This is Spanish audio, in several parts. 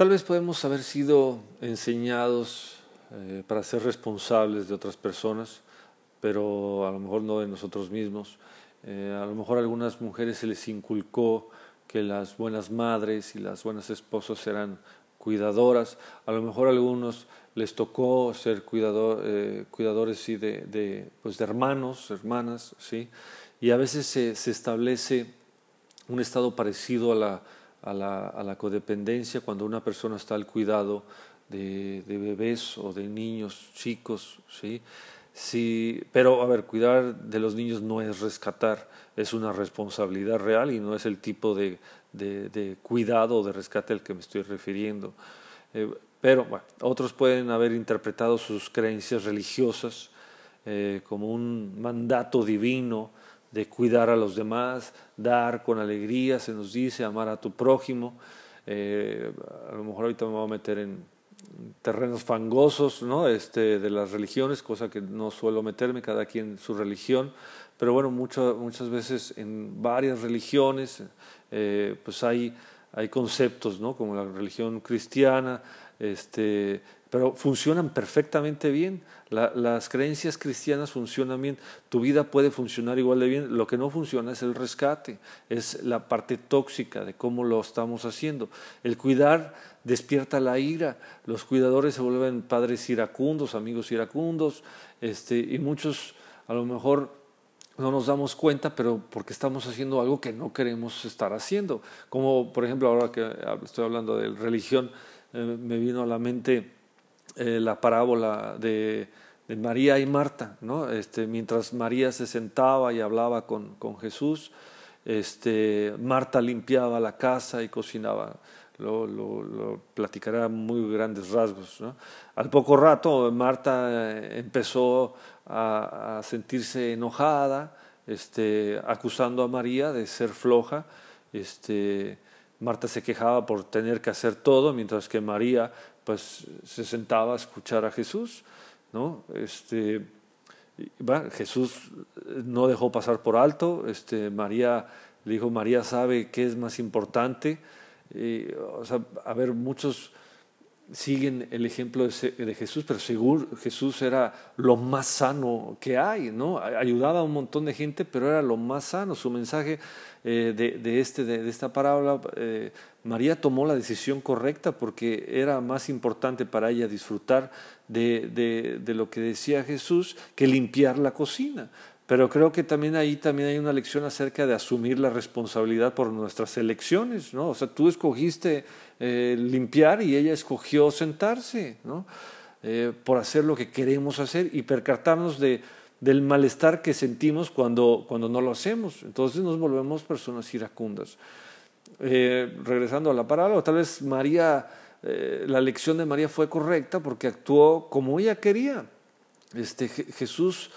Tal vez podemos haber sido enseñados eh, para ser responsables de otras personas, pero a lo mejor no de nosotros mismos. Eh, a lo mejor a algunas mujeres se les inculcó que las buenas madres y las buenas esposas eran cuidadoras. A lo mejor a algunos les tocó ser eh, cuidadores sí, pues de hermanos, hermanas, ¿sí? y a veces se establece un estado parecido a la, a, la, codependencia cuando una persona está al cuidado de, bebés o de niños chicos, ¿sí? Sí, pero a ver, cuidar de los niños no es rescatar, es una responsabilidad real y no es el tipo de, de, de cuidado o de rescate al que me estoy refiriendo. Eh, pero bueno, otros pueden haber interpretado sus creencias religiosas eh, como un mandato divino de cuidar a los demás, dar con alegría, se nos dice, amar a tu prójimo. Eh, a lo mejor ahorita me voy a meter en terrenos fangosos ¿no? este, de las religiones, cosa que no suelo meterme, cada quien su religión, pero bueno, mucho, muchas veces en varias religiones eh, pues hay, hay conceptos, ¿no? como la religión cristiana, este, pero funcionan perfectamente bien. La, las creencias cristianas funcionan bien, tu vida puede funcionar igual de bien. Lo que no funciona es el rescate, es la parte tóxica de cómo lo estamos haciendo. El cuidar despierta la ira, los cuidadores se vuelven padres iracundos, amigos iracundos, este, y muchos a lo mejor no nos damos cuenta, pero porque estamos haciendo algo que no queremos estar haciendo. Como por ejemplo ahora que estoy hablando de religión, eh, me vino a la mente eh, la parábola de, María y Marta, ¿no? Este, mientras María se sentaba y hablaba con, con Jesús, este, Marta limpiaba la casa y cocinaba. Lo, lo, lo platicará muy grandes rasgos. ¿no? Al poco rato Marta eh, empezó a, a sentirse enojada, este, acusando a María de ser floja, este, Marta se quejaba por tener que hacer todo, mientras que María pues se sentaba a escuchar a Jesús, ¿no? Este, Jesús no dejó pasar por alto, este, María le dijo, María sabe qué es más importante, y, o sea, a ver, muchos siguen el ejemplo de, Jesús, pero seguro Jesús era lo más sano que hay, ¿no? Ayudaba a un montón de gente, pero era lo más sano. Su mensaje eh, de, de, este, de, de, esta parábola, eh, María tomó la decisión correcta porque era más importante para ella disfrutar de, de lo que decía Jesús que limpiar la cocina. Pero creo que también ahí también hay una lección acerca de asumir la responsabilidad por nuestras elecciones, ¿no? O sea, tú escogiste eh, limpiar y ella escogió sentarse, ¿no? Eh, por hacer lo que queremos hacer y percatarnos de, del malestar que sentimos cuando, cuando no lo hacemos. Entonces nos volvemos personas iracundas. Eh, regresando a la parábola, tal vez María, eh, la lección de María fue correcta porque actuó como ella quería. Este, Jesús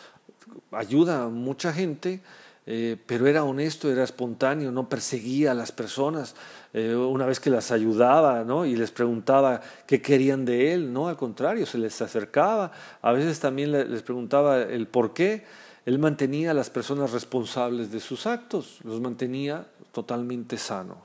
ayuda a mucha gente, eh, pero era honesto, era espontáneo, no perseguía a las personas. Eh, una vez que las ayudaba ¿no? y les preguntaba qué querían de él, no, al contrario, se les acercaba. A veces también les preguntaba el por qué. Él mantenía a las personas responsables de sus actos, los mantenía totalmente sanos.